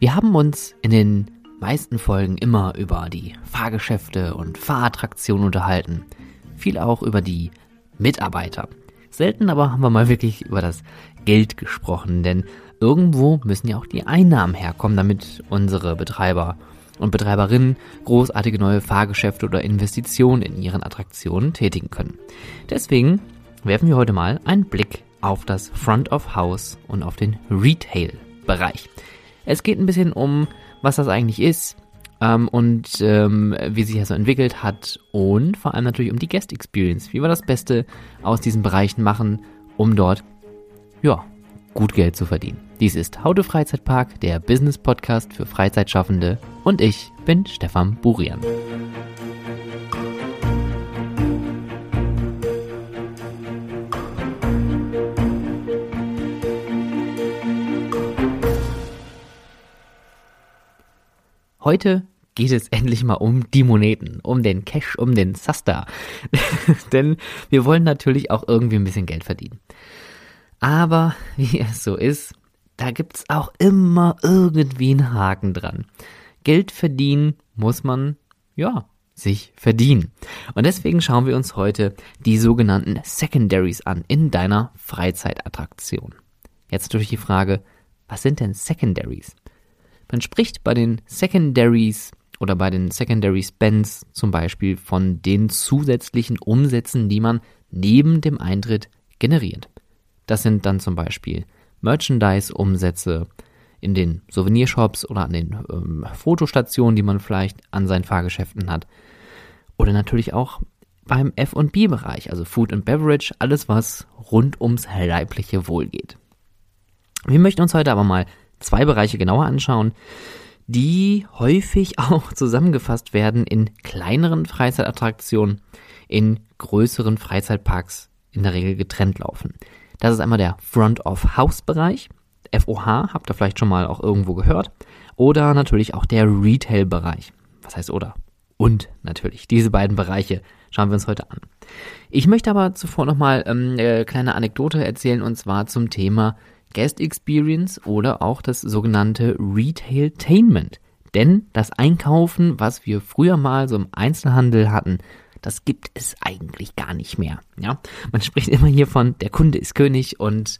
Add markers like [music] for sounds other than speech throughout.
Wir haben uns in den meisten Folgen immer über die Fahrgeschäfte und Fahrattraktionen unterhalten. Viel auch über die Mitarbeiter. Selten aber haben wir mal wirklich über das Geld gesprochen, denn irgendwo müssen ja auch die Einnahmen herkommen, damit unsere Betreiber und Betreiberinnen großartige neue Fahrgeschäfte oder Investitionen in ihren Attraktionen tätigen können. Deswegen werfen wir heute mal einen Blick auf das Front of House und auf den Retail-Bereich. Es geht ein bisschen um, was das eigentlich ist ähm, und ähm, wie sich das so entwickelt hat und vor allem natürlich um die Guest Experience, wie wir das Beste aus diesen Bereichen machen, um dort, ja, gut Geld zu verdienen. Dies ist Haute Freizeitpark, der Business Podcast für Freizeitschaffende und ich bin Stefan Burian. Heute geht es endlich mal um die Moneten, um den Cash, um den Sasta. [laughs] Denn wir wollen natürlich auch irgendwie ein bisschen Geld verdienen. Aber wie es so ist, da gibt's auch immer irgendwie einen Haken dran. Geld verdienen muss man, ja, sich verdienen. Und deswegen schauen wir uns heute die sogenannten Secondaries an in deiner Freizeitattraktion. Jetzt natürlich die Frage, was sind denn Secondaries? Man spricht bei den Secondaries oder bei den Secondary Spends zum Beispiel von den zusätzlichen Umsätzen, die man neben dem Eintritt generiert. Das sind dann zum Beispiel Merchandise-Umsätze in den Souvenirshops oder an den ähm, Fotostationen, die man vielleicht an seinen Fahrgeschäften hat. Oder natürlich auch beim F&B-Bereich, also Food and Beverage, alles was rund ums leibliche Wohl geht. Wir möchten uns heute aber mal zwei Bereiche genauer anschauen, die häufig [laughs] auch zusammengefasst werden in kleineren Freizeitattraktionen, in größeren Freizeitparks in der Regel getrennt laufen. Das ist einmal der Front-of-House-Bereich, FOH, habt ihr vielleicht schon mal auch irgendwo gehört, oder natürlich auch der Retail-Bereich. Was heißt oder? Und natürlich, diese beiden Bereiche schauen wir uns heute an. Ich möchte aber zuvor nochmal ähm, eine kleine Anekdote erzählen und zwar zum Thema Guest Experience oder auch das sogenannte Retailtainment. Denn das Einkaufen, was wir früher mal so im Einzelhandel hatten, das gibt es eigentlich gar nicht mehr. Ja, man spricht immer hier von der Kunde ist König und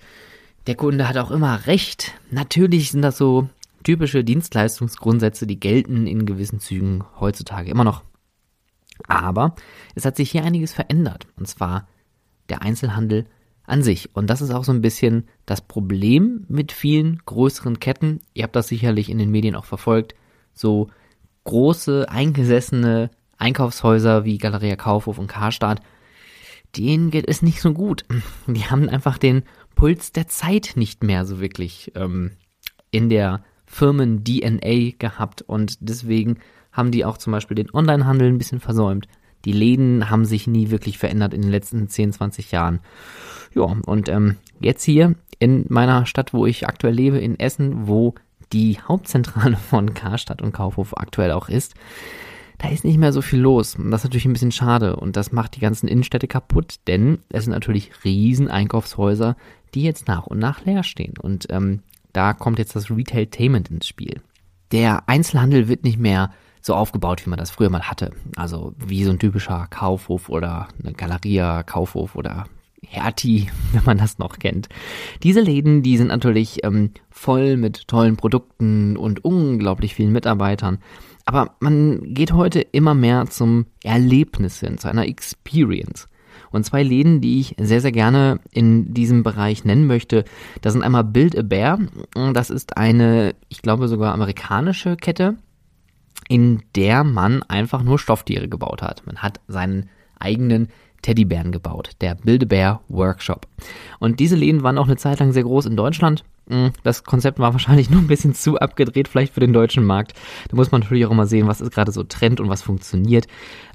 der Kunde hat auch immer recht. Natürlich sind das so typische Dienstleistungsgrundsätze, die gelten in gewissen Zügen heutzutage immer noch. Aber es hat sich hier einiges verändert. Und zwar der Einzelhandel an sich. Und das ist auch so ein bisschen das Problem mit vielen größeren Ketten. Ihr habt das sicherlich in den Medien auch verfolgt. So große, eingesessene Einkaufshäuser wie Galeria Kaufhof und Karstadt, denen geht es nicht so gut. [laughs] Die haben einfach den Puls der Zeit nicht mehr so wirklich ähm, in der Firmen-DNA gehabt und deswegen haben die auch zum Beispiel den Onlinehandel ein bisschen versäumt. Die Läden haben sich nie wirklich verändert in den letzten 10, 20 Jahren. Ja, und ähm, jetzt hier in meiner Stadt, wo ich aktuell lebe, in Essen, wo die Hauptzentrale [laughs] von Karstadt und Kaufhof aktuell auch ist, da ist nicht mehr so viel los. Und das ist natürlich ein bisschen schade und das macht die ganzen Innenstädte kaputt, denn es sind natürlich riesen Einkaufshäuser, die jetzt nach und nach leer stehen. Und ähm, da kommt jetzt das Retailtainment ins Spiel. Der Einzelhandel wird nicht mehr so aufgebaut, wie man das früher mal hatte. Also wie so ein typischer Kaufhof oder eine Galeria Kaufhof oder Hertie, [laughs] wenn man das noch kennt. Diese Läden, die sind natürlich ähm, voll mit tollen Produkten und unglaublich vielen Mitarbeitern. Aber man geht heute immer mehr zum Erlebnis hin, zu einer Experience. Und zwei Läden, die ich sehr, sehr gerne in diesem Bereich nennen möchte, das sind einmal Build a Bear. Das ist eine, ich glaube sogar amerikanische Kette, in der man einfach nur Stofftiere gebaut hat. Man hat seinen eigenen Teddybären gebaut, der Build-A-Bear Workshop. Und diese Läden waren auch eine Zeit lang sehr groß in Deutschland. Hm, das Konzept war [laughs] wahrscheinlich nur ein bisschen zu abgedreht, vielleicht für den deutschen Markt. Da muss man natürlich auch immer sehen, was ist gerade so Trend und was funktioniert.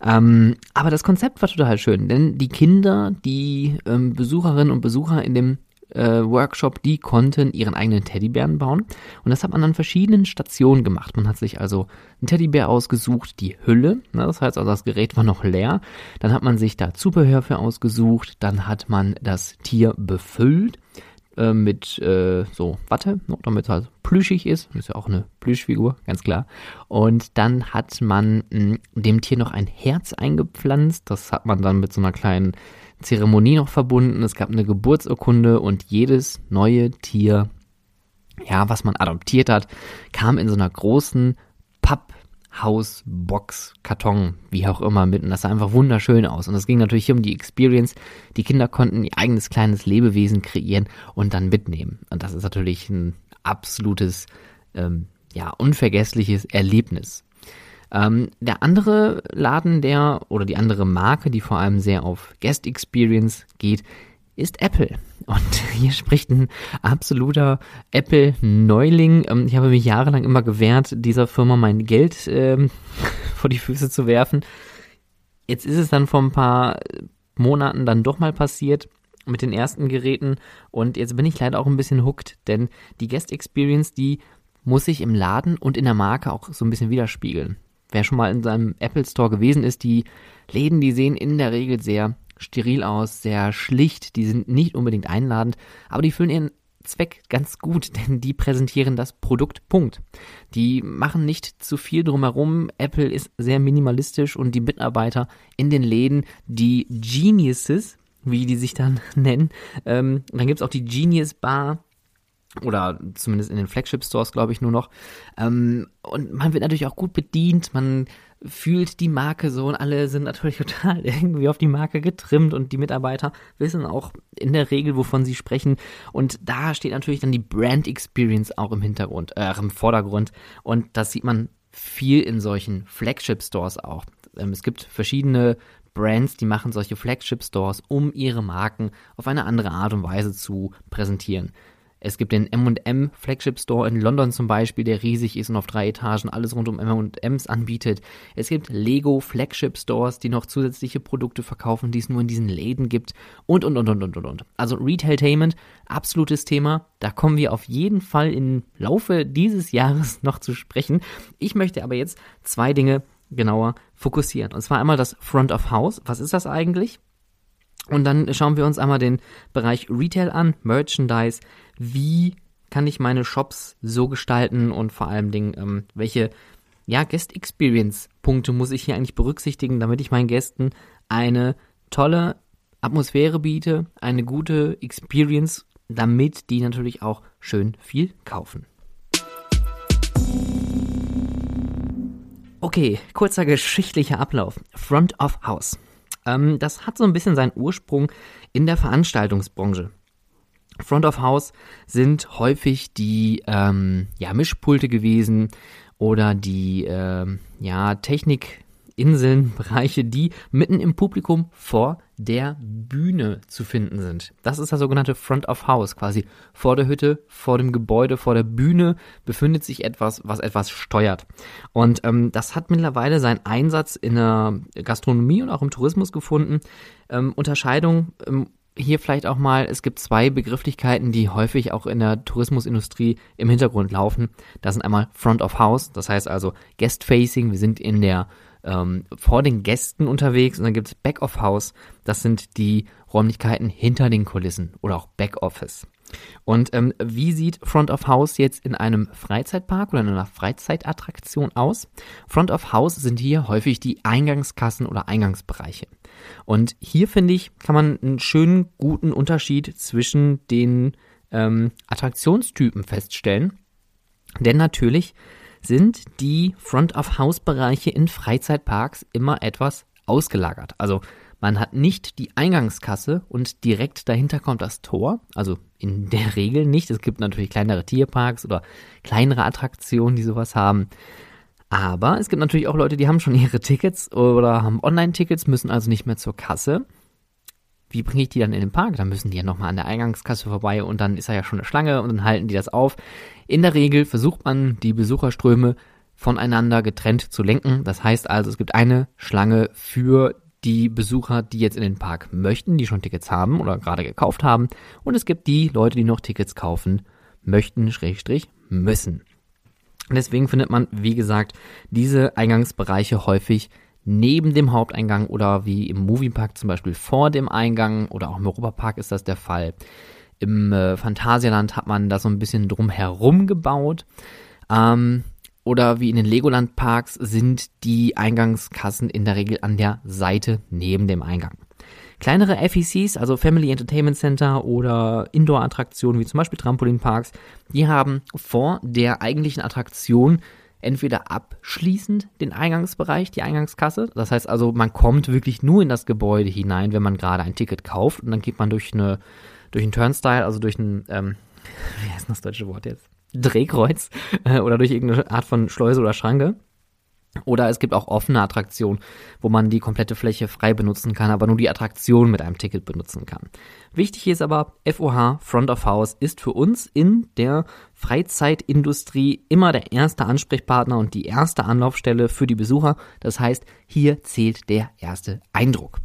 Ähm, aber das Konzept war total schön, denn die Kinder, die ähm, Besucherinnen und Besucher in dem äh, Workshop, die konnten ihren eigenen Teddybären bauen. Und das hat man an verschiedenen Stationen gemacht. Man hat sich also einen Teddybär ausgesucht, die Hülle, ne, das heißt also das Gerät war noch leer. Dann hat man sich da Zubehör für ausgesucht, dann hat man das Tier befüllt äh, mit äh, so Watte, ne, damit es halt plüschig ist. Ist ja auch eine Plüschfigur, ganz klar. Und dann hat man mh, dem Tier noch ein Herz eingepflanzt. Das hat man dann mit so einer kleinen Zeremonie noch verbunden. Es gab eine Geburtsurkunde und jedes neue Tier, ja, was man adoptiert hat, kam in so einer großen Papp Haus, Box, Karton, wie auch immer mit. Und das sah einfach wunderschön aus. Und es ging natürlich hier um die Experience. Die Kinder konnten ihr eigenes kleines Lebewesen kreieren und dann mitnehmen. Und das ist natürlich ein absolutes, ähm, ja, unvergessliches Erlebnis. Ähm, der andere Laden, der oder die andere Marke, die vor allem sehr auf Guest Experience geht, ist Apple. Und [laughs] hier spricht ein absoluter Apple-Neuling. Ähm, ich habe mich jahrelang immer gewehrt, dieser Firma mein Geld ähm, [laughs] vor die Füße zu werfen. Jetzt ist es dann vor ein paar Monaten dann doch mal passiert mit den ersten Geräten und jetzt bin ich leider auch ein bisschen hooked, denn die Guest Experience, die muss sich im Laden und in der Marke auch so ein bisschen widerspiegeln. Wer schon mal in seinem Apple Store gewesen ist, die Läden, die sehen in der Regel sehr steril aus, sehr schlicht, die sind nicht unbedingt einladend, aber die füllen ihren Zweck ganz gut, [laughs] denn die präsentieren das Produkt. Punkt. Die machen nicht zu viel drumherum. Apple ist sehr minimalistisch und die Mitarbeiter in den Läden, die Geniuses, wie die sich dann [laughs] nennen. Ähm, dann gibt's auch die Genius Bar oder zumindest in den Flagship Stores, glaube ich, nur noch. Ähm, und man wird natürlich auch gut bedient, man fühlt die Marke so und alle sind natürlich [laughs] total irgendwie auf die Marke getrimmt und die Mitarbeiter wissen auch in der Regel, wovon sie sprechen. Und da steht natürlich dann die Brand Experience auch im Hintergrund, äh, im Vordergrund. Und das sieht man viel in solchen Flagship Stores auch. Ähm, es gibt verschiedene Brands, die machen solche Flagship Stores, um ihre Marken auf eine andere Art und Weise zu präsentieren. Es gibt den M&M Flagship Store in London zum Beispiel, der riesig ist und auf drei Etagen alles rund um M&Ms anbietet. Es gibt Lego Flagship Stores, die noch zusätzliche Produkte verkaufen, die es nur in diesen Läden gibt und, und, und, und, und, und. Also Retailtainment, absolutes Thema. Da kommen wir auf jeden Fall im Laufe dieses Jahres [laughs] noch zu sprechen. Ich möchte aber jetzt zwei Dinge genauer fokussieren. Und zwar einmal das Front of House. Was ist das eigentlich? Und dann schauen wir uns einmal den Bereich Retail an, Merchandise. Wie kann ich meine Shops so gestalten und vor allem Dingen, ähm, welche ja, Guest Experience Punkte muss ich hier eigentlich berücksichtigen, damit ich meinen Gästen eine tolle Atmosphäre biete, eine gute Experience, damit die natürlich auch schön viel kaufen. Okay, kurzer geschichtlicher Ablauf. Front of House. Ähm, das hat so ein bisschen seinen Ursprung in der Veranstaltungsbranche. Front of House sind häufig die ähm, ja, Mischpulte gewesen oder die ähm, ja, Technikinseln, Bereiche, die mitten im Publikum vor der Bühne zu finden sind. Das ist das sogenannte Front of House, quasi vor der Hütte, vor dem Gebäude, vor der Bühne befindet sich etwas, was etwas steuert. Und ähm, das hat mittlerweile seinen Einsatz in der Gastronomie und auch im Tourismus gefunden. Ähm, Unterscheidung ähm, hier vielleicht auch mal, es gibt zwei Begrifflichkeiten, die häufig auch in der Tourismusindustrie im Hintergrund laufen. Das sind einmal Front of House, das heißt also Guest Facing, wir sind in der ähm, vor den Gästen unterwegs und dann gibt es Back of House, das sind die Räumlichkeiten hinter den Kulissen oder auch Back Office. Und ähm, wie sieht Front of House jetzt in einem Freizeitpark oder in einer Freizeitattraktion aus? Front of House sind hier häufig die Eingangskassen oder Eingangsbereiche. Und hier finde ich, kann man einen schönen, guten Unterschied zwischen den ähm, Attraktionstypen feststellen. Denn natürlich sind die Front-of-House-Bereiche in Freizeitparks immer etwas ausgelagert. Also man hat nicht die Eingangskasse und direkt dahinter kommt das Tor. Also in der [laughs] Regel nicht. Es gibt natürlich kleinere Tierparks oder kleinere Attraktionen, die sowas haben. Aber es gibt natürlich auch Leute, die haben schon [laughs] ihre Tickets oder haben Online-Tickets, müssen also nicht mehr zur Kasse. Wie bringe ich die dann in den Park? Dann müssen die ja nochmal an der Eingangskasse vorbei und dann ist da ja schon eine Schlange und dann halten die das auf. In der Regel versucht man, die Besucherströme voneinander getrennt zu lenken. Das heißt also, es gibt eine Schlange für die Besucher, die jetzt in den Park möchten, die schon Tickets haben oder gerade gekauft haben. Und es gibt die Leute, die noch Tickets kaufen möchten, Schrägstrich, müssen. Deswegen findet man, wie gesagt, diese Eingangsbereiche häufig neben dem Haupteingang oder wie im Moviepark zum Beispiel vor dem Eingang oder auch im Europapark ist das der Fall. Im äh, Phantasialand hat man da so ein bisschen drumherum gebaut. Ähm, oder wie in den Legoland-Parks sind die Eingangskassen in der Regel an der Seite neben dem Eingang. Kleinere FECs, also Family Entertainment Center oder Indoor-Attraktionen wie zum Beispiel Trampolinparks, die haben vor der eigentlichen Attraktion entweder abschließend den Eingangsbereich, die Eingangskasse. Das heißt also, man kommt wirklich nur in das Gebäude hinein, wenn man gerade ein Ticket kauft und dann geht man durch eine durch einen Turnstile, also durch ein ähm, [laughs] wie heißt das deutsche Wort jetzt? Drehkreuz [laughs] äh, oder durch irgendeine Art von Schleuse oder Schranke. Oder es gibt auch offene Attraktionen, wo man die komplette Fläche frei benutzen kann, aber nur die Attraktion mit einem Ticket benutzen kann. Wichtig ist aber, FOH, Front of House, ist für uns in der Freizeitindustrie immer der erste Ansprechpartner und die erste Anlaufstelle für die Besucher. Das heißt, hier zählt der erste Eindruck.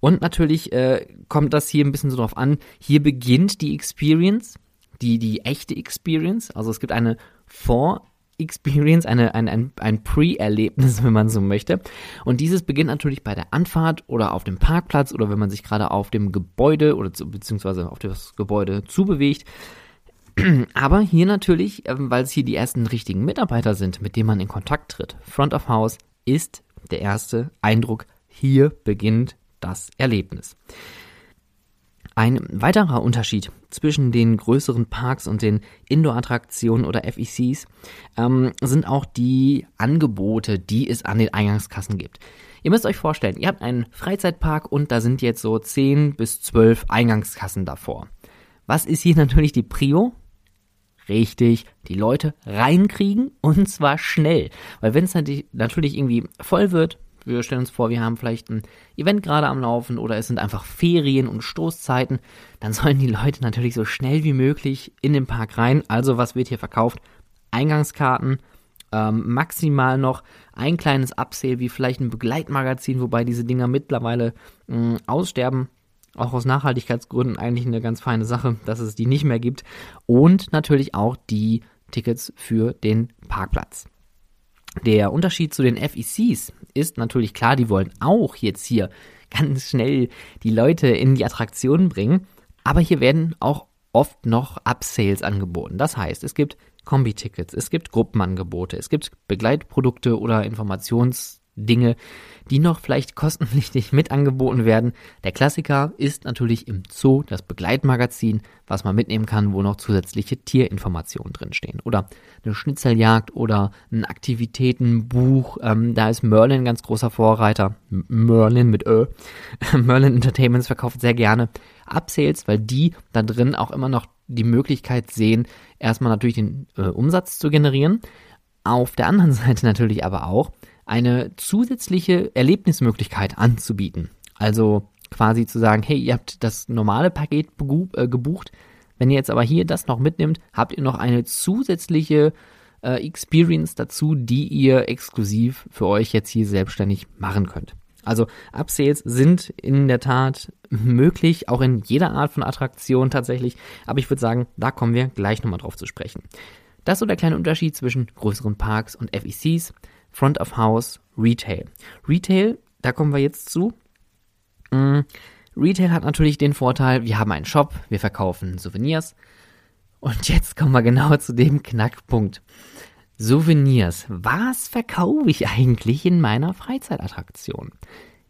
Und natürlich äh, kommt das hier ein bisschen so drauf an. Hier beginnt die Experience, die, die echte Experience. Also es gibt eine Vor- Experience, eine, ein, ein, ein Pre-Erlebnis, [laughs] wenn man so möchte. Und dieses beginnt natürlich bei der Anfahrt oder auf dem Parkplatz oder wenn man sich gerade auf dem Gebäude oder zu, beziehungsweise auf das Gebäude zubewegt. [clears throat] Aber hier natürlich, ähm, weil es hier die ersten richtigen Mitarbeiter sind, mit denen man in Kontakt tritt. Front of House ist der erste Eindruck. Hier beginnt das Erlebnis. Ein weiterer Unterschied zwischen den größeren Parks und den Indoor-Attraktionen oder FECs ähm, sind auch die Angebote, die es an den Eingangskassen gibt. Ihr müsst euch vorstellen, ihr habt einen Freizeitpark und da sind jetzt so 10 bis 12 Eingangskassen davor. Was ist hier [laughs] natürlich die Prio? Richtig, die Leute reinkriegen und zwar schnell. Weil wenn es natürlich irgendwie voll wird, wir stellen uns vor, wir haben vielleicht ein Event gerade am Laufen oder es sind einfach Ferien und Stoßzeiten, dann sollen die Leute natürlich so schnell wie möglich in den Park rein. Also was wird hier verkauft? Eingangskarten, ähm, maximal noch ein kleines Upsale wie vielleicht ein Begleitmagazin, wobei diese Dinger mittlerweile mh, aussterben. Auch aus Nachhaltigkeitsgründen eigentlich eine ganz feine Sache, dass es die nicht mehr gibt. Und natürlich auch die Tickets für den Parkplatz. Der Unterschied zu den FECs ist natürlich klar, die wollen auch jetzt hier ganz schnell die Leute in die Attraktionen bringen, aber hier werden auch oft noch Upsales angeboten. Das heißt, es gibt Kombi-Tickets, es gibt Gruppenangebote, es gibt Begleitprodukte oder Informationsdinge, die noch vielleicht kostenpflichtig mit angeboten werden. Der Klassiker ist natürlich im Zoo das Begleitmagazin, was man mitnehmen kann, wo noch zusätzliche Tierinformationen drinstehen. Oder eine Schnitzeljagd oder ein Aktivitätenbuch. Ähm, da ist Merlin ganz großer Vorreiter. Merlin mit Ö. [laughs] Merlin Entertainments verkauft sehr gerne Upsales, weil die da drin auch immer noch die Möglichkeit sehen, erstmal natürlich den äh, Umsatz zu generieren. Auf der anderen [laughs] Seite natürlich aber auch, eine zusätzliche Erlebnismöglichkeit anzubieten. Also quasi zu sagen, hey, ihr habt das normale Paket äh, gebucht, wenn ihr jetzt aber hier das noch mitnimmt, habt ihr noch eine zusätzliche äh, Experience dazu, die ihr exklusiv für euch jetzt hier selbstständig machen könnt. Also Upsales sind in der Tat möglich, auch in jeder Art von Attraktion tatsächlich. Aber ich würde sagen, da kommen wir gleich nochmal drauf zu sprechen. Das ist so der kleine Unterschied zwischen größeren Parks und FECs. Front of House, Retail. Retail, da kommen wir jetzt zu. Mm, Retail hat natürlich den Vorteil, wir haben einen Shop, wir verkaufen Souvenirs. Und jetzt kommen wir genau zu dem Knackpunkt. Souvenirs. Was verkaufe ich eigentlich in meiner Freizeitattraktion?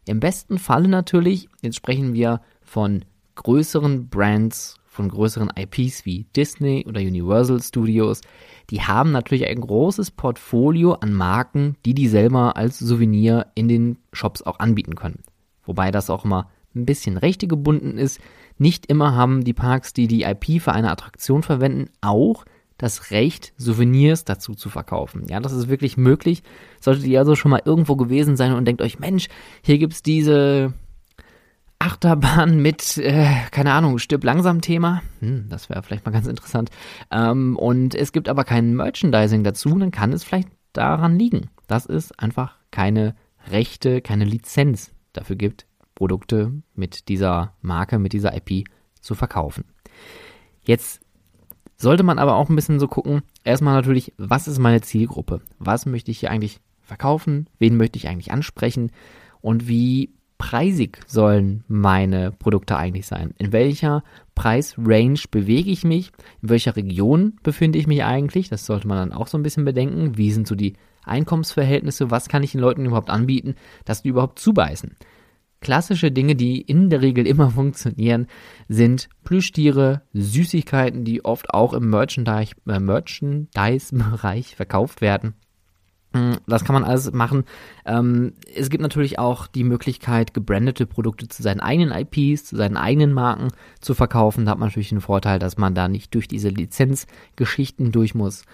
Im besten Falle natürlich, jetzt sprechen wir von größeren Brands, von größeren IPs wie Disney oder Universal Studios, die haben natürlich ein großes Portfolio an Marken, die die selber als Souvenir in den Shops auch anbieten können. Wobei das auch immer ein bisschen rechte gebunden ist. Nicht immer haben die Parks, die die IP für eine Attraktion verwenden, auch das Recht, Souvenirs dazu zu verkaufen. Ja, das ist wirklich möglich. Solltet ihr also schon mal irgendwo gewesen sein und denkt euch, Mensch, hier gibt's diese Achterbahn mit, äh, keine Ahnung, stirb langsam Thema. Hm, das wäre vielleicht mal ganz interessant. Ähm, und es gibt aber kein Merchandising dazu, dann kann es vielleicht daran liegen, dass es einfach keine Rechte, keine Lizenz dafür gibt, Produkte mit dieser Marke, mit dieser IP zu verkaufen. Jetzt sollte man aber auch ein bisschen so gucken, erstmal natürlich, was ist meine Zielgruppe? Was möchte ich hier eigentlich verkaufen? Wen möchte ich eigentlich ansprechen? Und wie preisig sollen meine Produkte eigentlich sein? In welcher Preisrange bewege ich mich? In welcher Region befinde ich mich eigentlich? Das sollte man dann auch so ein bisschen bedenken. Wie sind so die Einkommensverhältnisse? Was kann ich den Leuten überhaupt anbieten, dass die überhaupt zubeißen? Klassische Dinge, die in der Regel immer [laughs] funktionieren, sind Plüschtiere, Süßigkeiten, die oft auch im äh, Merchandise-Bereich verkauft werden. Mm, das kann man alles machen. Ähm, es gibt natürlich auch die Möglichkeit, gebrandete Produkte zu seinen eigenen IPs, zu seinen eigenen Marken zu verkaufen. Da hat man natürlich den Vorteil, dass man da nicht durch diese Lizenzgeschichten durch muss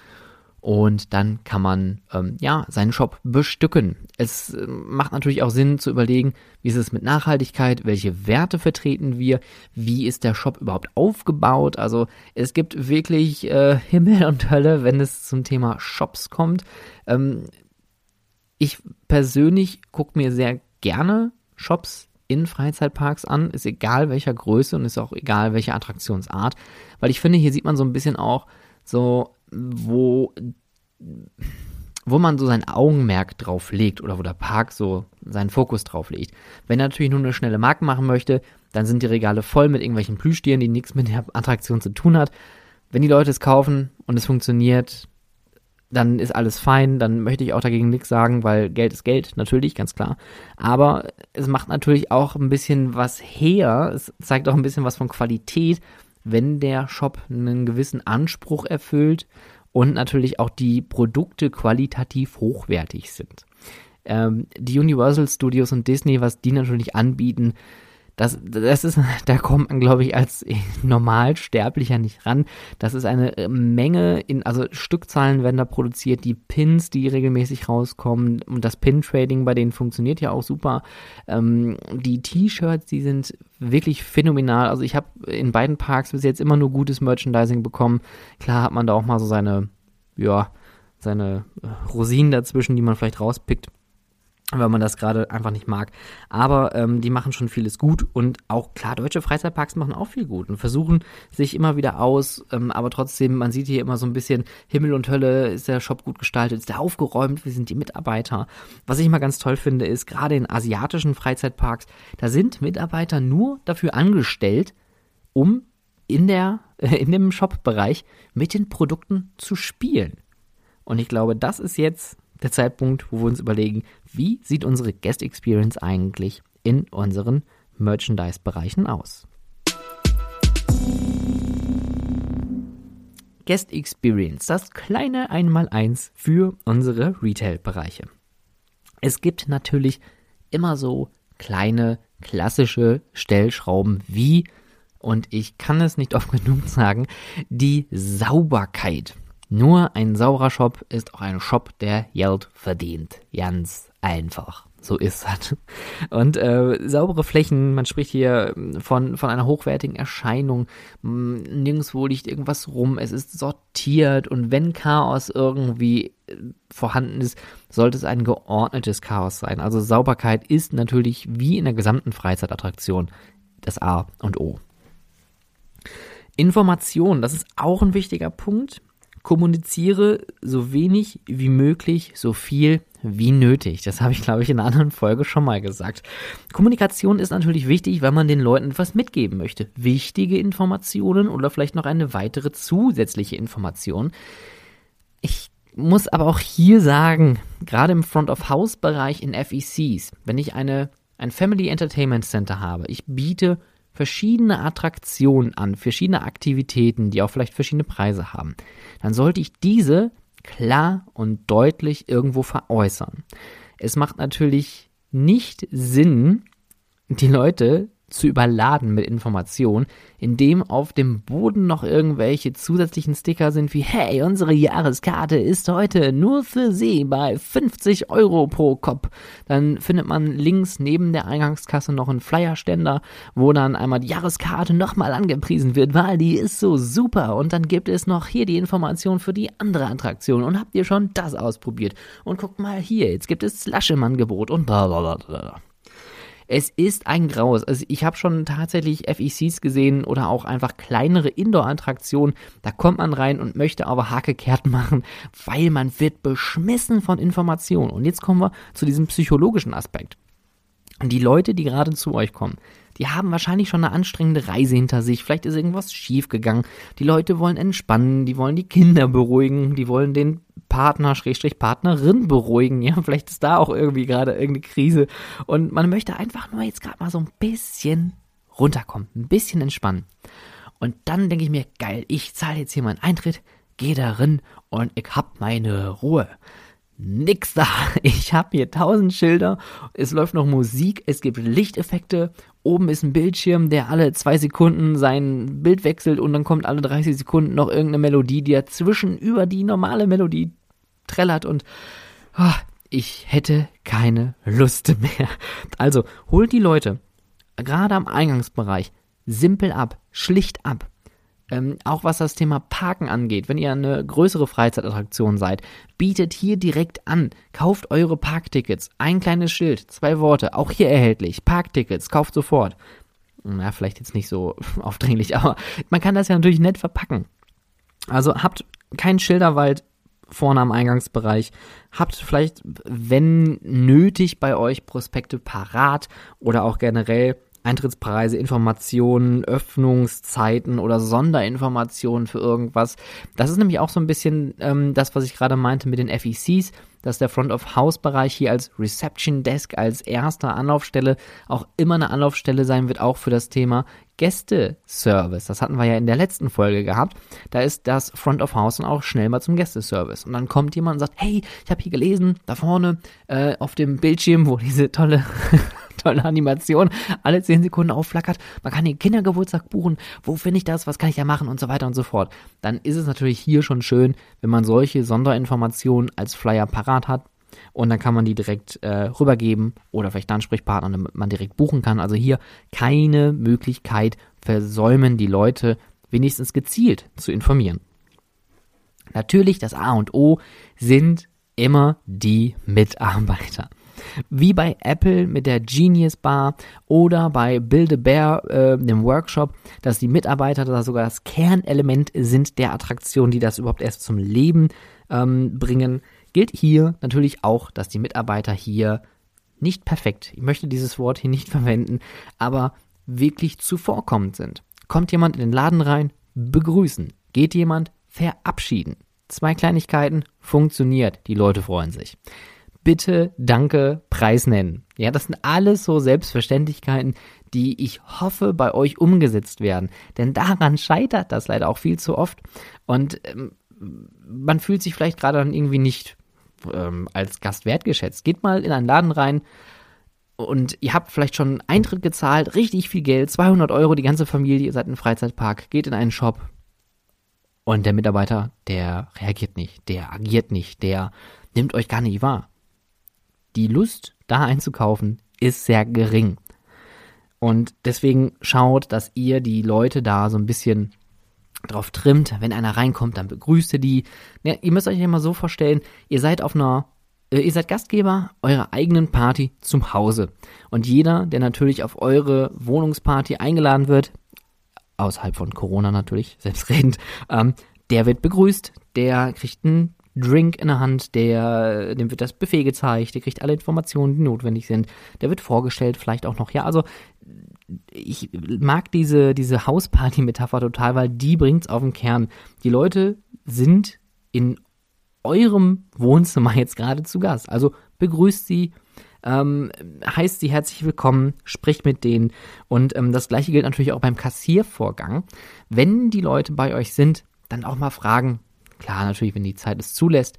und dann kann man ähm, ja seinen Shop bestücken. Es äh, macht natürlich auch Sinn zu überlegen, wie ist es mit Nachhaltigkeit, welche Werte vertreten wir, wie ist der Shop überhaupt aufgebaut. Also es gibt wirklich äh, [laughs] Himmel und Hölle, wenn es zum Thema Shops kommt. Ähm, ich persönlich gucke mir sehr gerne Shops in Freizeitparks an, ist egal welcher Größe und ist auch egal welche Attraktionsart, weil ich finde, hier sieht man so ein bisschen auch so wo, wo man so sein Augenmerk drauf legt oder wo der Park so seinen Fokus drauf legt. Wenn er natürlich nur eine schnelle Marke machen möchte, dann sind die Regale voll mit irgendwelchen Plüschtieren, die nichts mit der Attraktion zu tun hat. Wenn die Leute es kaufen und es funktioniert, dann ist alles fein, dann möchte ich auch dagegen nichts sagen, weil Geld ist Geld, natürlich, ganz klar. Aber es macht natürlich auch ein bisschen was her, es zeigt auch ein bisschen was von Qualität, wenn der Shop einen gewissen Anspruch erfüllt und natürlich auch die Produkte qualitativ hochwertig sind. Ähm, die Universal Studios und Disney, was die natürlich anbieten, das, das ist, [laughs] da kommt man, glaube ich, als Normalsterblicher nicht ran. Das ist eine äh, Menge in, also Stückzahlen werden da produziert, die Pins, die regelmäßig rauskommen und das Pin-Trading bei denen funktioniert ja auch super. Ähm, die T-Shirts, die sind wirklich phänomenal. Also ich habe in beiden Parks bis jetzt immer nur gutes Merchandising bekommen. Klar hat man da auch mal so seine, ja, seine äh, Rosinen dazwischen, die man vielleicht rauspickt wenn man das gerade einfach nicht mag. Aber ähm, die machen schon vieles gut und auch klar, deutsche Freizeitparks machen auch viel gut und versuchen sich immer wieder aus, ähm, aber trotzdem, man sieht hier immer so ein bisschen Himmel und Hölle, ist der Shop gut gestaltet, ist der aufgeräumt, wie sind die Mitarbeiter. Was ich immer ganz toll finde, ist gerade in asiatischen Freizeitparks, da sind Mitarbeiter nur dafür angestellt, um in der, äh, [laughs] in dem Shop-Bereich mit den Produkten zu spielen. Und ich glaube, das ist jetzt der Zeitpunkt, wo wir uns überlegen, wie sieht unsere Guest Experience eigentlich in unseren Merchandise-Bereichen aus. Guest Experience, das kleine Einmaleins für unsere Retail-Bereiche. Es gibt natürlich immer so kleine klassische Stellschrauben wie, und ich kann es nicht oft [laughs] genug sagen, die Sauberkeit. Nur ein saurer Shop ist auch ein Shop, der Geld verdient. Ganz einfach. So ist das. Und äh, saubere Flächen, man spricht hier von, von einer hochwertigen Erscheinung. Nirgendwo liegt irgendwas rum, es ist sortiert und wenn Chaos irgendwie äh, vorhanden ist, sollte es ein geordnetes Chaos sein. Also Sauberkeit ist natürlich wie in der gesamten Freizeitattraktion das A und O. Information, das ist auch ein wichtiger Punkt kommuniziere so wenig wie möglich, so viel wie nötig. Das habe ich, glaube ich, in einer anderen Folge schon mal gesagt. Kommunikation ist natürlich wichtig, weil man den Leuten etwas mitgeben möchte. Wichtige Informationen oder vielleicht noch eine weitere zusätzliche Information. Ich muss aber auch hier sagen, gerade im Front-of-House-Bereich in FECs, wenn ich eine, ein Family Entertainment Center habe, ich biete verschiedene Attraktionen an, verschiedene Aktivitäten, die auch vielleicht verschiedene Preise haben, dann sollte ich diese klar und deutlich irgendwo veräußern. Es macht natürlich nicht Sinn, die Leute zu überladen mit Informationen, indem auf dem Boden noch irgendwelche zusätzlichen Sticker sind wie Hey, unsere Jahreskarte ist heute nur für Sie bei 50 Euro pro Kopf. Dann findet man links neben der Eingangskasse noch einen Flyerständer, wo dann einmal die Jahreskarte nochmal angepriesen wird, weil die ist so super. Und dann gibt es noch hier die Information für die andere Attraktion. Und habt ihr schon das ausprobiert? Und guckt mal hier, jetzt gibt es Slush im Angebot und bla bla bla. Es ist ein Graus. Also ich habe schon tatsächlich FECs gesehen oder auch einfach kleinere Indoor-Attraktionen. Da kommt man rein und möchte aber Hake kehrt [laughs] machen, weil man wird beschmissen von Informationen. Und jetzt kommen wir zu diesem psychologischen Aspekt. Die Leute, die gerade zu euch kommen, die haben wahrscheinlich schon eine anstrengende Reise hinter sich. Vielleicht ist irgendwas schiefgegangen. Die Leute wollen entspannen, die wollen die Kinder beruhigen, die wollen den Partner, Schrägstrich Partnerin beruhigen. Ja, [laughs] vielleicht ist da auch irgendwie gerade irgendeine Krise. Und man möchte einfach nur jetzt gerade mal so ein bisschen runterkommen, ein bisschen entspannen. Und dann denke ich mir, geil, ich zahle jetzt hier meinen Eintritt, gehe darin und ich hab meine Ruhe nix da. [laughs] Ich habe hier tausend Schilder, es läuft noch Musik, es gibt Lichteffekte, oben ist ein Bildschirm, der alle zwei Sekunden sein Bild wechselt und dann kommt alle 30 Sekunden noch irgendeine Melodie, die dazwischen über die normale Melodie trällert und oh, ich hätte keine Lust mehr. [laughs] Also holt die Leute, gerade am Eingangsbereich, simpel ab, schlicht ab. Ähm, auch was das Thema Parken angeht, wenn ihr eine größere Freizeitattraktion seid, bietet hier direkt an. Kauft eure Parktickets. Ein kleines Schild, zwei Worte, auch hier erhältlich. Parktickets, kauft sofort. Na, vielleicht jetzt nicht so [laughs] aufdringlich, aber man kann das ja natürlich nett verpacken. Also habt keinen Schilderwald vorne am Eingangsbereich. Habt vielleicht, wenn nötig, bei euch Prospekte parat oder auch generell Eintrittspreise, Informationen, Öffnungszeiten oder Sonderinformationen für irgendwas. Das ist nämlich auch so ein bisschen ähm, das, was ich gerade meinte mit den FECs, dass der Front-of-House-Bereich hier als Reception Desk, als erste Anlaufstelle auch immer eine Anlaufstelle sein wird, auch für das Thema Gästeservice. Das hatten wir ja in der letzten Folge gehabt. Da ist das Front of House dann auch schnell mal zum Gästeservice. Und dann kommt jemand und sagt, hey, ich habe hier gelesen, da vorne äh, auf dem Bildschirm, wo diese tolle tolle Animation alle 10 Sekunden aufflackert. Man kann den Kindergeburtstag buchen. Wo finde ich das? Was kann ich da machen? Und so weiter und so fort. Dann ist es natürlich hier schon schön, wenn man solche Sonderinformationen als Flyer parat hat. Und dann kann man die direkt äh, rübergeben oder vielleicht einen Ansprechpartner, damit man direkt buchen kann. Also hier keine Möglichkeit versäumen, die Leute wenigstens gezielt zu informieren. Natürlich, das A und O sind immer die Mitarbeiter. Wie bei Apple mit der Genius Bar oder bei Build a Bear, äh, dem Workshop, dass die Mitarbeiter da sogar das Kernelement sind der Attraktion, die das überhaupt erst zum Leben ähm, bringen, gilt hier natürlich auch, dass die Mitarbeiter hier nicht perfekt, ich möchte dieses Wort hier nicht [laughs] verwenden, aber wirklich zuvorkommend sind. Kommt jemand in den Laden rein, begrüßen. Geht jemand, verabschieden. Zwei Kleinigkeiten, funktioniert. Die Leute freuen sich bitte, danke, Preis nennen. Ja, das sind alles so Selbstverständlichkeiten, die ich hoffe bei euch umgesetzt werden. Denn daran scheitert das leider auch viel zu oft. Und ähm, man fühlt sich vielleicht gerade dann irgendwie nicht ähm, als Gast wertgeschätzt. Geht mal in einen Laden rein und ihr habt vielleicht schon Eintritt gezahlt, richtig viel Geld, 200 Euro, die ganze Familie, ihr seid im Freizeitpark, geht in einen Shop und der Mitarbeiter, der reagiert nicht, der agiert nicht, der nimmt euch gar nicht wahr die Lust, da einzukaufen, ist sehr gering. Und deswegen schaut, dass ihr die Leute da so ein bisschen drauf trimmt. Wenn einer reinkommt, dann begrüßt ihr die. Ja, ihr müsst euch immer so vorstellen, ihr seid auf einer, äh, ihr seid Gastgeber eurer eigenen Party zum Hause. Und jeder, der natürlich auf eure Wohnungsparty eingeladen wird, außerhalb von Corona natürlich, [laughs] selbstredend, ähm, der wird begrüßt, der kriegt ein Drink in der Hand, der, dem wird das Buffet gezeigt, der kriegt alle Informationen, die notwendig sind, der wird vorgestellt, vielleicht auch noch, ja, also ich mag diese, diese Hausparty-Metapher total, weil die bringt's auf den Kern. Die Leute sind in eurem Wohnzimmer jetzt gerade zu Gast. Also begrüßt sie, ähm, heißt sie herzlich willkommen, spricht mit denen. Und ähm, das gleiche gilt natürlich auch beim Kassiervorgang. Wenn die Leute bei euch sind, dann auch mal fragen, Klar, natürlich, wenn die Zeit es zulässt.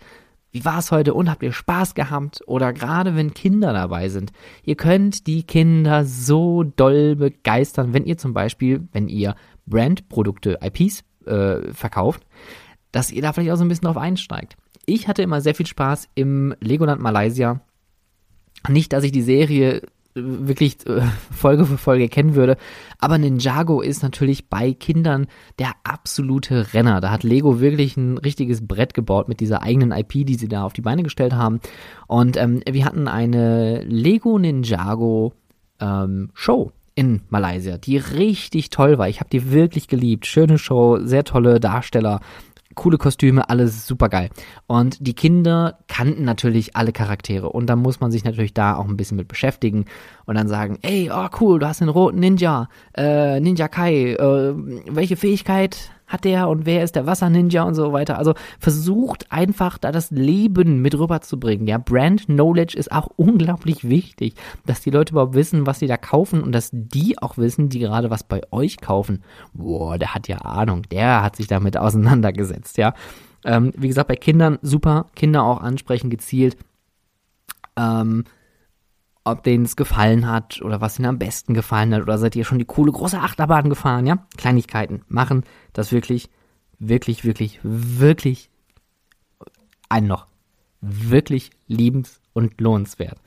Wie war es heute und habt ihr Spaß gehabt? Oder gerade wenn Kinder dabei sind. Ihr könnt die Kinder so doll begeistern, wenn ihr zum Beispiel, wenn ihr Brandprodukte, IPs äh, verkauft, dass ihr da vielleicht auch so ein bisschen drauf einsteigt. Ich hatte immer sehr viel Spaß im Legoland Malaysia. Nicht, dass ich die Serie wirklich äh, Folge für Folge kennen würde. Aber Ninjago ist natürlich bei Kindern der absolute Renner. Da hat Lego wirklich ein richtiges Brett gebaut mit dieser eigenen IP, die sie da auf die Beine gestellt haben. Und ähm, wir hatten eine Lego Ninjago ähm, Show in Malaysia, die richtig toll war. Ich habe die wirklich geliebt. Schöne Show, sehr tolle Darsteller, coole Kostüme, alles super geil. Und die Kinder kannten natürlich alle Charaktere und da muss man sich natürlich da auch ein bisschen mit beschäftigen und dann sagen, ey, oh cool, du hast den roten Ninja, äh, Ninja Kai, äh, welche Fähigkeit hat der und wer ist der Wasser-Ninja und so weiter. Also versucht einfach da das Leben mit rüberzubringen. Ja, Brand Knowledge ist auch unglaublich wichtig, dass die Leute überhaupt wissen, was sie da kaufen und dass die auch wissen, die gerade was bei euch kaufen. Boah, der hat ja Ahnung, der hat sich damit auseinandergesetzt, ja. Ähm, wie gesagt, bei Kindern super, Kinder auch ansprechen, gezielt. Ähm, ob denen es gefallen hat oder was ihnen am besten gefallen hat oder seid ihr schon die coole große Achterbahn gefahren, ja? Kleinigkeiten machen das wirklich, wirklich, wirklich, wirklich ein noch wirklich liebens- und lohnenswert.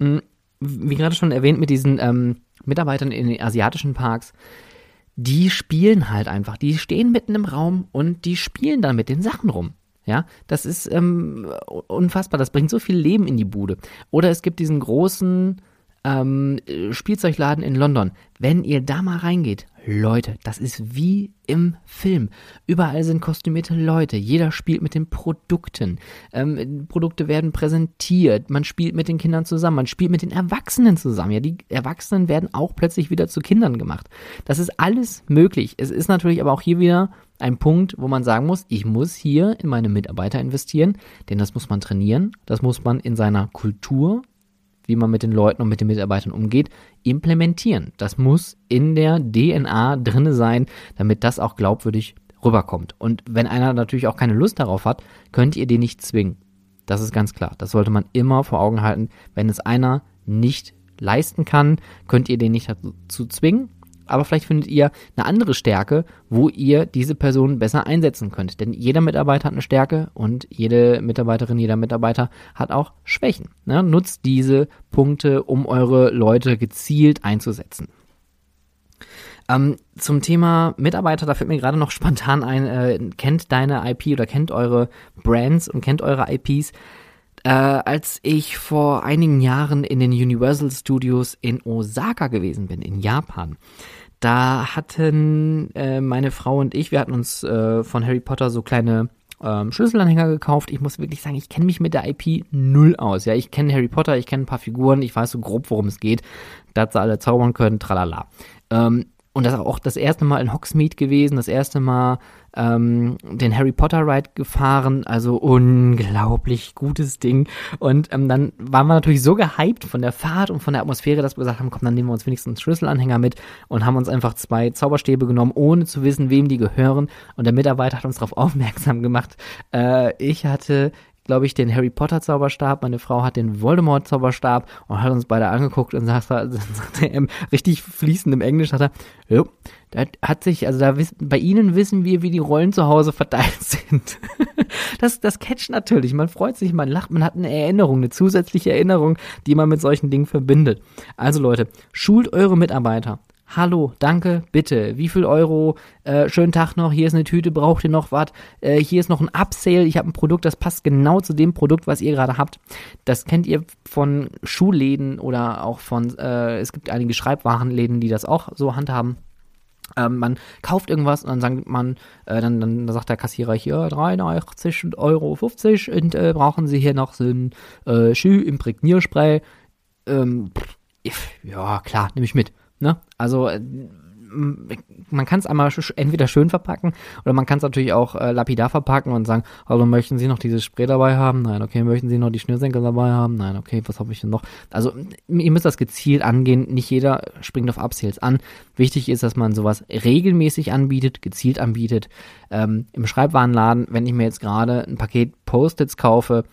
Hm, wie gerade schon erwähnt mit diesen ähm, Mitarbeitern in den asiatischen Parks, die spielen halt einfach, die stehen mitten im Raum und die spielen dann mit den Sachen rum. Ja, das ist ähm, unfassbar. Das bringt so viel Leben in die Bude. Oder es gibt diesen großen ähm, Spielzeugladen in London. Wenn ihr da mal reingeht, Leute, das ist wie im Film. Überall sind kostümierte Leute. Jeder spielt mit den Produkten. Ähm, Produkte werden präsentiert. Man spielt mit den Kindern zusammen. Man spielt mit den Erwachsenen zusammen. Ja, die Erwachsenen werden auch plötzlich wieder zu Kindern gemacht. Das ist alles möglich. Es ist natürlich aber auch hier wieder ein Punkt, wo man sagen muss, ich muss hier in meine Mitarbeiter investieren, denn das muss man trainieren, das muss man in seiner Kultur, wie man mit den Leuten und mit den Mitarbeitern umgeht, implementieren. Das muss in der DNA drinne sein, damit das auch glaubwürdig rüberkommt. Und wenn einer natürlich auch keine Lust darauf hat, könnt ihr den nicht zwingen. Das ist ganz klar. Das sollte man immer vor Augen halten. Wenn es einer nicht leisten kann, könnt ihr den nicht dazu zwingen aber vielleicht findet ihr eine andere Stärke, wo ihr diese Person besser einsetzen könnt. Denn jeder Mitarbeiter hat eine Stärke und jede Mitarbeiterin, jeder Mitarbeiter hat auch Schwächen. Ne? Nutzt diese Punkte, um eure Leute gezielt einzusetzen. Ähm, zum Thema Mitarbeiter, da fällt mir gerade noch spontan ein, äh, kennt deine IP oder kennt eure Brands und kennt eure IPs. Äh, als ich vor einigen Jahren in den Universal Studios in Osaka gewesen bin, in Japan, da hatten äh, meine Frau und ich, wir hatten uns äh, von Harry Potter so kleine ähm, Schlüsselanhänger gekauft. Ich muss wirklich sagen, ich kenne mich mit der IP null aus. Ja, ich kenne Harry Potter, ich kenne ein paar Figuren, ich weiß so grob, worum es geht, dass sie alle zaubern können, tralala. Ähm, und das auch das erste Mal in Hogsmeade gewesen, das erste Mal ähm, den Harry Potter Ride gefahren, also unglaublich gutes Ding. Und ähm, dann waren wir natürlich so gehypt von der Fahrt und von der Atmosphäre, dass wir gesagt haben, komm, dann nehmen wir uns wenigstens einen Schlüsselanhänger mit und haben uns einfach zwei Zauberstäbe genommen, ohne zu wissen, wem die gehören. Und der Mitarbeiter hat uns darauf [laughs] aufmerksam gemacht. Äh, ich hatte glaube ich, den Harry Potter Zauberstab, meine Frau hat den Voldemort Zauberstab und hat uns beide angeguckt und sagt, [laughs] sagt er richtig fließend im Englisch, hat er, jo, da hat sich, also da bei Ihnen wissen wir, wie die Rollen zu Hause verteilt [laughs] sind. das, das catcht natürlich, man freut sich, man lacht, man hat eine Erinnerung, eine zusätzliche Erinnerung, die man mit solchen Dingen verbindet. Also Leute, schult eure Mitarbeiter. Hallo, danke, bitte. Wie viel Euro? Äh, schönen Tag noch. Hier ist eine Tüte. Braucht ihr noch was? Äh, hier ist noch ein Upsale. Ich habe ein Produkt, das passt genau zu dem Produkt, was ihr gerade habt. Das kennt ihr von Schuhläden oder auch von. Äh, es gibt einige Schreibwarenläden, die das auch so handhaben. Ähm, man kauft irgendwas und dann sagt man, äh, dann, dann, sagt der Kassierer hier 83,50 Euro und äh, brauchen Sie hier noch so ein äh, Schuh-Imprägnierspray. Ähm, ja, klar, nehme ich mit. Ne? Also äh, man kann es einmal entweder schön verpacken oder man kann es natürlich auch äh, lapidar verpacken und sagen, hallo, möchten Sie noch dieses Spray dabei haben? Nein, okay, möchten Sie noch die Schnürsenkel dabei haben? Nein, okay, was habe ich denn noch? Also ihr müsst das gezielt angehen, nicht jeder springt auf Upsales an. Wichtig ist, dass man sowas regelmäßig anbietet, gezielt anbietet. Ähm, Im Schreibwarenladen, wenn ich mir jetzt gerade ein Paket Post-its kaufe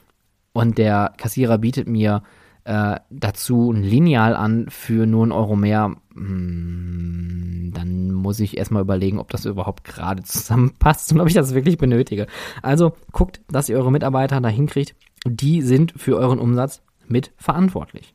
und der Kassierer bietet mir äh, dazu ein Lineal an für nur einen Euro mehr, hm, dann muss ich erstmal überlegen, ob das überhaupt gerade [laughs] zusammenpasst und ob ich das wirklich benötige. Also guckt, dass ihr eure Mitarbeiter da hinkriegt. Die sind für euren Umsatz mit verantwortlich.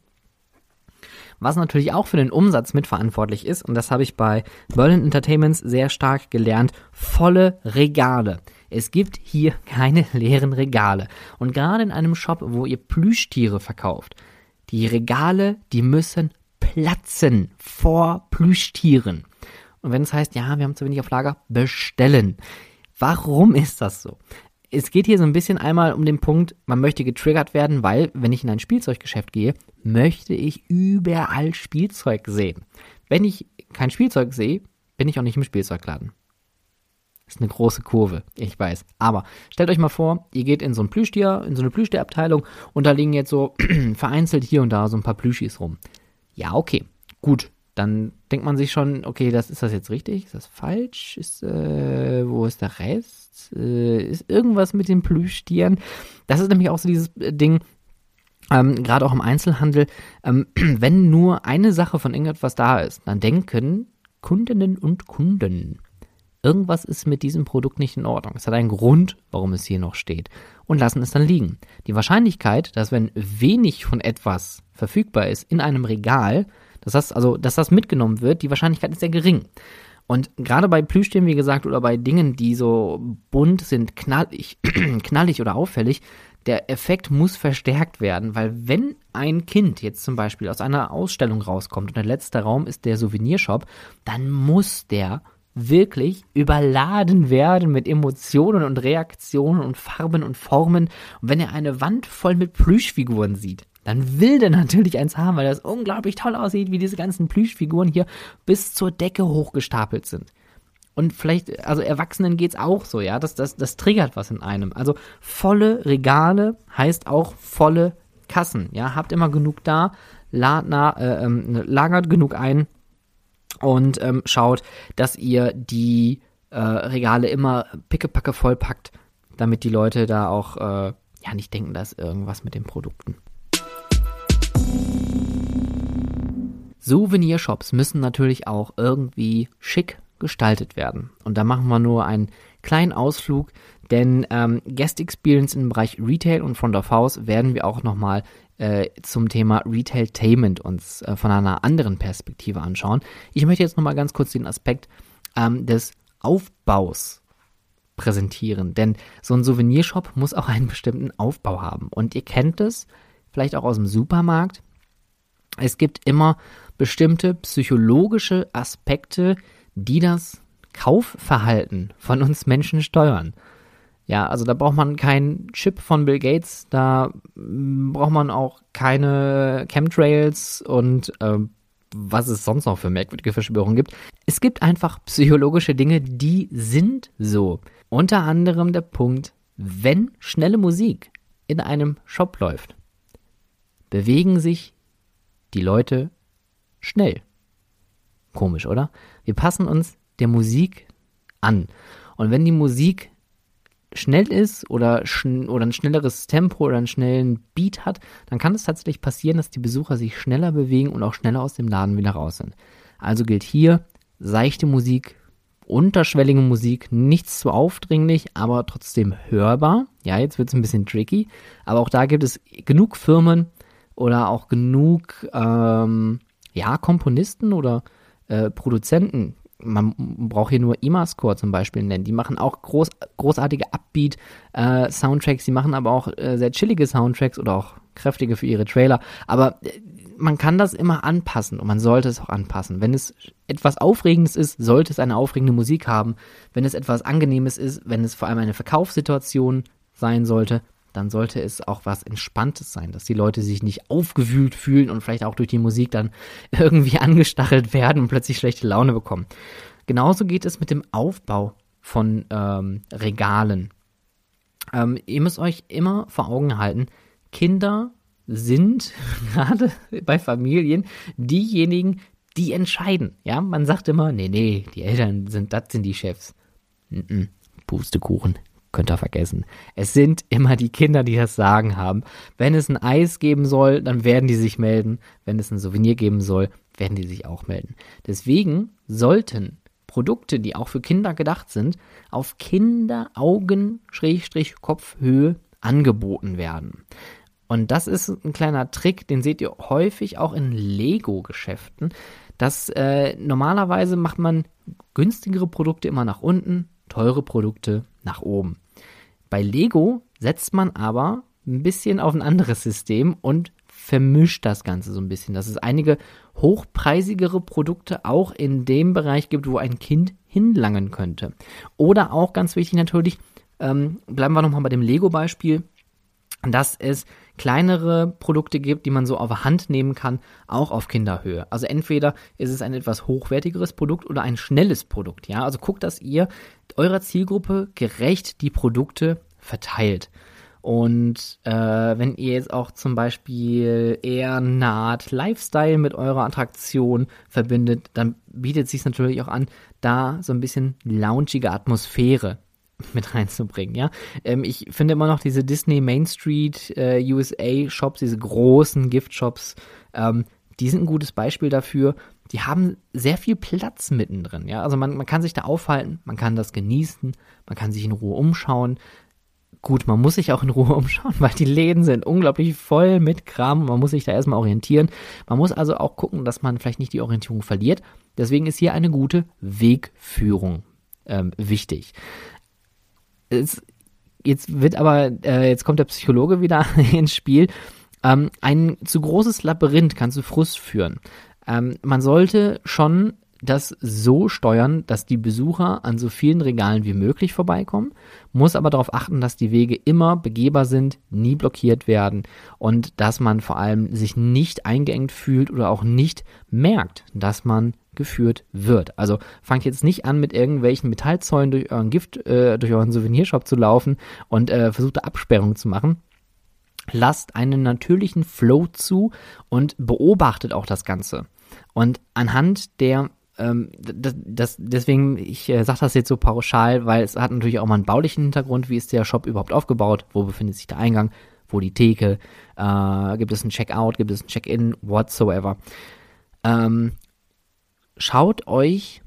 Was natürlich auch für den Umsatz mitverantwortlich ist, und das habe ich bei Berlin Entertainments sehr stark gelernt, volle Regale. Es gibt hier [laughs] keine leeren Regale. Und gerade in einem Shop, wo ihr Plüschtiere verkauft, die Regale, die müssen platzen vor Plüschtieren. Und wenn es heißt, ja, wir haben zu wenig auf Lager, bestellen. Warum ist das so? Es geht hier so ein bisschen einmal um den Punkt, man möchte getriggert werden, weil, wenn ich in ein Spielzeuggeschäft gehe, möchte ich überall Spielzeug sehen. Wenn ich kein Spielzeug sehe, bin ich auch nicht im Spielzeugladen. Ist eine große Kurve, ich weiß. Aber stellt euch mal vor, ihr geht in so ein Plüschtier, in so eine Plüschtierabteilung und da liegen jetzt so [clears throat] vereinzelt hier und da so ein paar Plüschis rum. Ja, okay, gut. Dann denkt man sich schon, okay, das ist das jetzt richtig? Ist das falsch? Ist, äh, wo ist der Rest? Äh, ist irgendwas mit den Plüschtieren? Das ist nämlich auch so dieses äh, Ding, ähm, gerade auch im Einzelhandel, ähm, [clears throat] wenn nur eine Sache von irgendetwas da ist, dann denken Kundinnen und Kunden, irgendwas ist mit diesem Produkt nicht in Ordnung. Es hat einen Grund, warum es hier noch steht und lassen es dann liegen. Die Wahrscheinlichkeit, dass wenn wenig von etwas verfügbar ist in einem Regal, das heißt also, dass das mitgenommen wird, die Wahrscheinlichkeit ist sehr gering. Und gerade bei Plüschtieren, wie gesagt, oder bei Dingen, die so bunt sind, knallig, [clears throat] knallig oder auffällig, der Effekt muss verstärkt werden, weil wenn ein Kind jetzt zum Beispiel aus einer Ausstellung rauskommt und der letzte Raum ist der Souvenirshop, dann muss der wirklich überladen werden mit Emotionen und Reaktionen und Farben und Formen. Und wenn er eine Wand voll mit Plüschfiguren sieht, dann will der natürlich eins haben, weil das unglaublich toll aussieht, wie diese ganzen Plüschfiguren hier bis zur Decke hochgestapelt sind. Und vielleicht, also Erwachsenen geht's auch so, ja, das, das, das triggert was in einem. Also volle Regale heißt auch volle Kassen, ja, habt immer genug da, la, na, äh, ähm, lagert genug ein und ähm, schaut, dass ihr die äh, Regale immer pickepacke voll packt, damit die Leute da auch äh, ja nicht denken, dass irgendwas mit den Produkten. Souvenirshops müssen natürlich auch irgendwie schick gestaltet werden. Und da machen wir nur einen kleinen Ausflug, denn ähm, Guest Experience im Bereich Retail und Front of House werden wir auch nochmal äh, zum Thema Retailtainment uns äh, von einer anderen Perspektive anschauen. Ich möchte jetzt nochmal ganz kurz den Aspekt ähm, des Aufbaus präsentieren, denn so ein Souvenirshop muss auch einen bestimmten Aufbau haben. Und ihr kennt es vielleicht auch aus dem Supermarkt. Es gibt immer bestimmte psychologische Aspekte, die das Kaufverhalten von uns Menschen steuern. Ja, also da braucht man keinen Chip von Bill Gates, da braucht man auch keine Chemtrails und äh, was es sonst noch für merkwürdige Verschwörungen gibt. Es gibt einfach psychologische Dinge, die sind so. Unter anderem der Punkt, wenn schnelle Musik in einem Shop läuft, bewegen sich die Leute schnell. Komisch, oder? Wir passen uns der Musik an. Und wenn die Musik schnell ist oder, schn oder ein schnelleres Tempo oder einen schnellen Beat hat, dann kann es tatsächlich passieren, dass die Besucher sich schneller bewegen und auch schneller aus dem Laden wieder raus sind. Also gilt hier seichte Musik, unterschwellige Musik, nichts zu aufdringlich, aber trotzdem hörbar. Ja, jetzt wird es ein bisschen tricky, aber auch da gibt es genug Firmen oder auch genug ähm, ja, Komponisten oder äh, Produzenten, man braucht hier nur IMA-Score zum Beispiel nennen. Die machen auch groß, großartige Upbeat-Soundtracks, äh, die machen aber auch äh, sehr chillige Soundtracks oder auch kräftige für ihre Trailer. Aber äh, man kann das immer anpassen und man sollte es auch anpassen. Wenn es etwas Aufregendes ist, sollte es eine aufregende Musik haben. Wenn es etwas Angenehmes ist, wenn es vor allem eine Verkaufssituation sein sollte, dann sollte es auch was Entspanntes sein, dass die Leute sich nicht aufgewühlt fühlen und vielleicht auch durch die Musik dann [laughs] irgendwie angestachelt werden und plötzlich schlechte Laune bekommen. Genauso geht es mit dem Aufbau von ähm, Regalen. Ähm, ihr müsst euch immer vor Augen halten, Kinder sind [laughs] gerade bei Familien diejenigen, die entscheiden. Ja, man sagt immer, nee, nee, die Eltern sind, das sind die Chefs. Mm -mm, Pustekuchen könnt ihr vergessen. Es sind immer die Kinder, die das Sagen haben. Wenn es ein Eis geben soll, dann werden die sich melden. Wenn es ein Souvenir geben soll, werden die sich auch melden. Deswegen sollten Produkte, die auch für Kinder gedacht sind, auf Kinderaugen-Kopfhöhe angeboten werden. Und das ist ein kleiner Trick, den seht ihr häufig auch in Lego-Geschäften. Das äh, normalerweise macht man günstigere Produkte immer nach unten, teure Produkte nach oben. Bei Lego setzt man aber ein bisschen auf ein anderes System und vermischt das Ganze so ein bisschen, dass es einige hochpreisigere Produkte auch in dem Bereich gibt, wo ein Kind hinlangen könnte. Oder auch ganz wichtig natürlich, ähm, bleiben wir nochmal bei dem Lego-Beispiel, dass es kleinere Produkte gibt, die man so auf Hand nehmen kann, auch auf Kinderhöhe. Also entweder ist es ein etwas hochwertigeres Produkt oder ein schnelles Produkt. Ja, also guckt, dass ihr eurer Zielgruppe gerecht die Produkte verteilt. Und äh, wenn ihr jetzt auch zum Beispiel eher naht Lifestyle mit eurer Attraktion verbindet, dann bietet es sich natürlich auch an, da so ein bisschen loungige Atmosphäre [laughs] mit reinzubringen, ja. Ähm, ich finde immer noch diese Disney Main Street äh, USA Shops, diese großen Gift Shops, ähm, die sind ein gutes Beispiel dafür. Die haben sehr viel Platz mittendrin, ja. Also man, man kann sich da aufhalten, man kann das genießen, man kann sich in Ruhe umschauen. Gut, man muss sich auch in Ruhe [laughs] umschauen, weil die Läden sind unglaublich voll mit Kram. Man muss sich da erstmal orientieren. Man muss also auch gucken, dass man vielleicht nicht die Orientierung verliert. Deswegen ist hier eine gute Wegführung ähm, wichtig es, jetzt wird aber, äh, jetzt kommt der Psychologe wieder [laughs] ins Spiel. Ähm, ein zu großes Labyrinth kann zu Frust führen. Ähm, man sollte schon das so steuern, dass die Besucher an so vielen Regalen wie möglich vorbeikommen, muss aber darauf achten, dass die Wege immer begehbar sind, nie blockiert werden und dass man vor allem sich nicht eingeengt fühlt oder auch nicht merkt, dass man geführt wird. Also fangt jetzt nicht an, mit irgendwelchen Metallzäunen durch euren Gift, äh, durch euren Souvenirshop zu laufen und äh, versucht Absperrungen zu machen. Lasst einen natürlichen Flow zu und beobachtet auch das Ganze. Und anhand der das, das, deswegen, ich äh, sage das jetzt so pauschal, weil es hat natürlich auch mal einen baulichen Hintergrund. Wie ist der Shop überhaupt aufgebaut? Wo befindet sich der Eingang? Wo die Theke? Äh, gibt es ein Checkout? Gibt es ein Check-in? Whatsoever. Ähm, schaut euch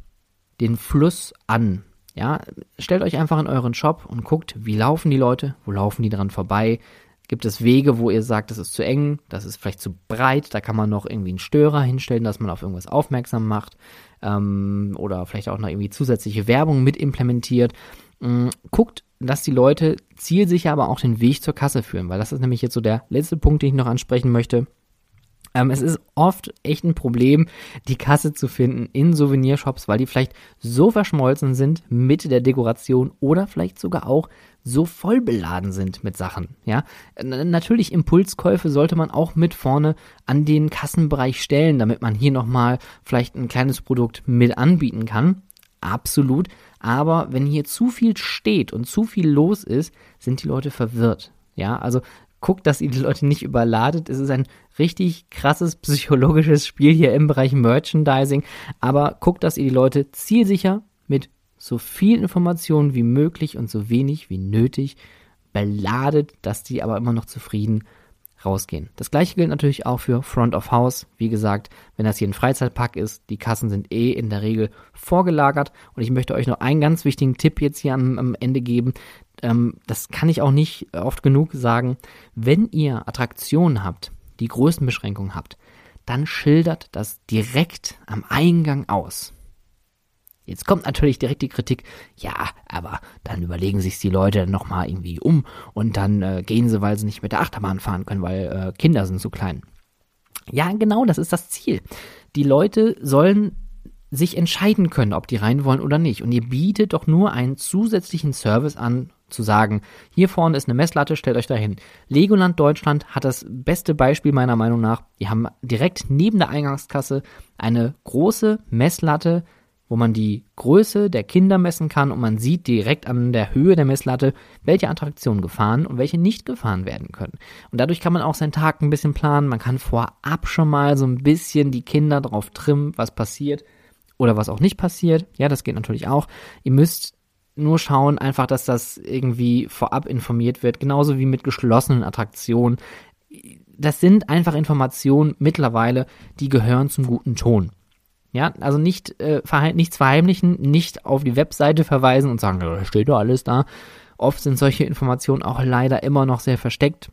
den Fluss an. Ja, stellt euch einfach in euren Shop und guckt, wie laufen die Leute, wo laufen die dran vorbei. Gibt es Wege, wo ihr sagt, das ist zu eng, das ist vielleicht zu breit, da kann man noch irgendwie einen Störer hinstellen, dass man auf irgendwas aufmerksam macht ähm, oder vielleicht auch noch irgendwie zusätzliche Werbung mit implementiert. Ähm, guckt, dass die Leute zielsicher aber auch den Weg zur Kasse führen, weil das ist nämlich jetzt so der letzte Punkt, den ich noch ansprechen möchte. Ähm, es ist oft echt ein Problem, die Kasse zu finden in Souvenirshops, weil die vielleicht so verschmolzen sind mit der Dekoration oder vielleicht sogar auch so voll beladen sind mit Sachen. Ja, natürlich Impulskäufe sollte man auch mit vorne an den Kassenbereich stellen, damit man hier nochmal vielleicht ein kleines Produkt mit anbieten kann. Absolut. Aber wenn hier zu viel steht und zu viel los ist, sind die Leute verwirrt. Ja, also guckt, dass ihr die Leute nicht überladet. Es ist ein richtig krasses psychologisches Spiel hier im Bereich Merchandising, aber guckt, dass ihr die Leute zielsicher mit so viel Informationen wie möglich und so wenig wie nötig beladet, dass die aber immer noch zufrieden rausgehen. Das gleiche gilt natürlich auch für Front of House. Wie gesagt, wenn das hier ein Freizeitpark ist, die Kassen sind eh in der Regel vorgelagert. Und ich möchte euch noch einen ganz wichtigen Tipp jetzt hier am, am Ende geben. Ähm, das kann ich auch nicht oft genug sagen. Wenn ihr Attraktionen habt, die Größenbeschränkungen habt, dann schildert das direkt am Eingang aus. Jetzt kommt natürlich direkt die Kritik, ja, aber dann überlegen sich die Leute nochmal irgendwie um und dann äh, gehen sie, weil sie nicht mit der Achterbahn fahren können, weil äh, Kinder sind zu klein. Ja, genau, das ist das Ziel. Die Leute sollen sich entscheiden können, ob die rein wollen oder nicht. Und ihr bietet doch nur einen zusätzlichen Service an, zu sagen, hier vorne ist eine Messlatte, stellt euch dahin. Legoland Deutschland hat das beste Beispiel meiner Meinung nach. Die haben direkt neben der Eingangskasse eine große Messlatte, wo man die Größe der Kinder messen kann und man sieht direkt an der Höhe der Messlatte, welche Attraktionen gefahren und welche nicht gefahren werden können. Und dadurch kann man auch seinen Tag ein bisschen planen. Man kann vorab schon mal so ein bisschen die Kinder darauf trimmen, was passiert oder was auch nicht passiert. Ja, das geht natürlich auch. Ihr müsst nur schauen einfach, dass das irgendwie vorab informiert wird, genauso wie mit geschlossenen Attraktionen. Das sind einfach Informationen mittlerweile, die gehören zum guten Ton. Ja, also nicht äh, nichts verheimlichen, nicht auf die Webseite verweisen und sagen, da steht doch alles da. Oft sind solche Informationen auch leider immer noch sehr versteckt.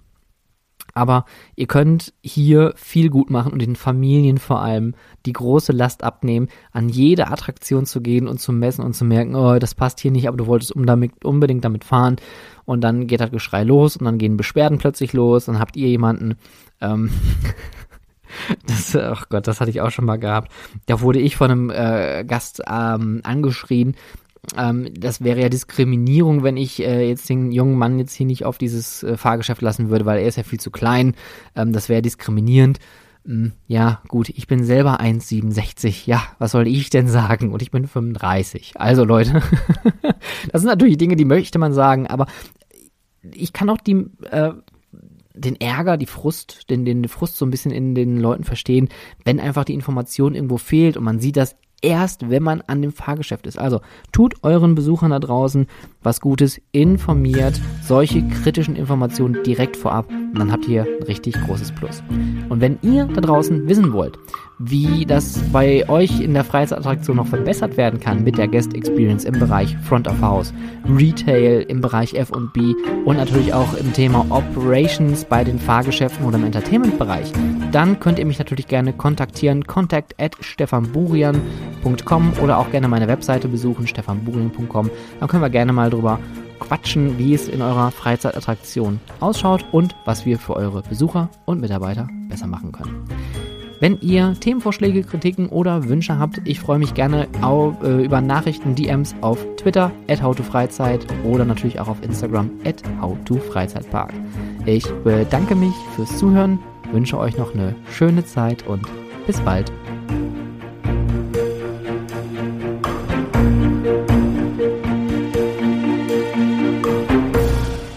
Aber ihr könnt hier viel gut machen und den Familien vor allem die große Last abnehmen, an jede Attraktion zu gehen und zu messen und zu merken, oh, das passt hier nicht, aber du wolltest unbedingt damit fahren. Und dann geht das Geschrei los und dann gehen Beschwerden plötzlich los. Dann habt ihr jemanden, ähm, [laughs] [laughs] das, ach Gott, das hatte ich auch schon mal gehabt. Da wurde ich von einem äh, Gast ähm, angeschrien, ähm, das wäre ja Diskriminierung, wenn ich äh, jetzt den jungen Mann jetzt hier nicht auf dieses äh, Fahrgeschäft lassen würde, weil er ist ja viel zu klein. Ähm, das wäre diskriminierend. Ähm, ja, gut, ich bin selber 1,67. Ja, was soll ich denn sagen? Und ich bin 35. Also Leute, [laughs] das sind natürlich Dinge, die möchte man sagen, aber ich kann auch die, äh, den Ärger, die Frust, den, den Frust so ein bisschen in den Leuten verstehen, wenn einfach die Information irgendwo fehlt und man sieht das erst, wenn man an dem Fahrgeschäft ist. Also tut euren Besuchern da draußen was Gutes, informiert solche kritischen Informationen direkt vorab und dann habt ihr ein richtig großes Plus. Und wenn ihr da draußen wissen wollt, wie das bei euch in der Freizeitattraktion noch verbessert werden kann mit der Guest Experience im Bereich Front of House, Retail im Bereich F&B und natürlich auch im Thema Operations bei den Fahrgeschäften oder im Entertainment-Bereich, dann könnt ihr mich natürlich gerne kontaktieren, contact at stefanburian.com oder auch gerne meine Webseite besuchen, stefanburian.com. Dann können wir gerne mal drüber quatschen, wie es in eurer Freizeitattraktion ausschaut und was wir für eure Besucher und Mitarbeiter besser machen können. Wenn ihr Themenvorschläge, Kritiken oder Wünsche habt, ich freue mich gerne auf, äh, über Nachrichten, DMs auf Twitter, at howtofreizeit oder natürlich auch auf Instagram, at howtofreizeitpark. Ich bedanke mich fürs Zuhören, wünsche euch noch eine schöne Zeit und bis bald.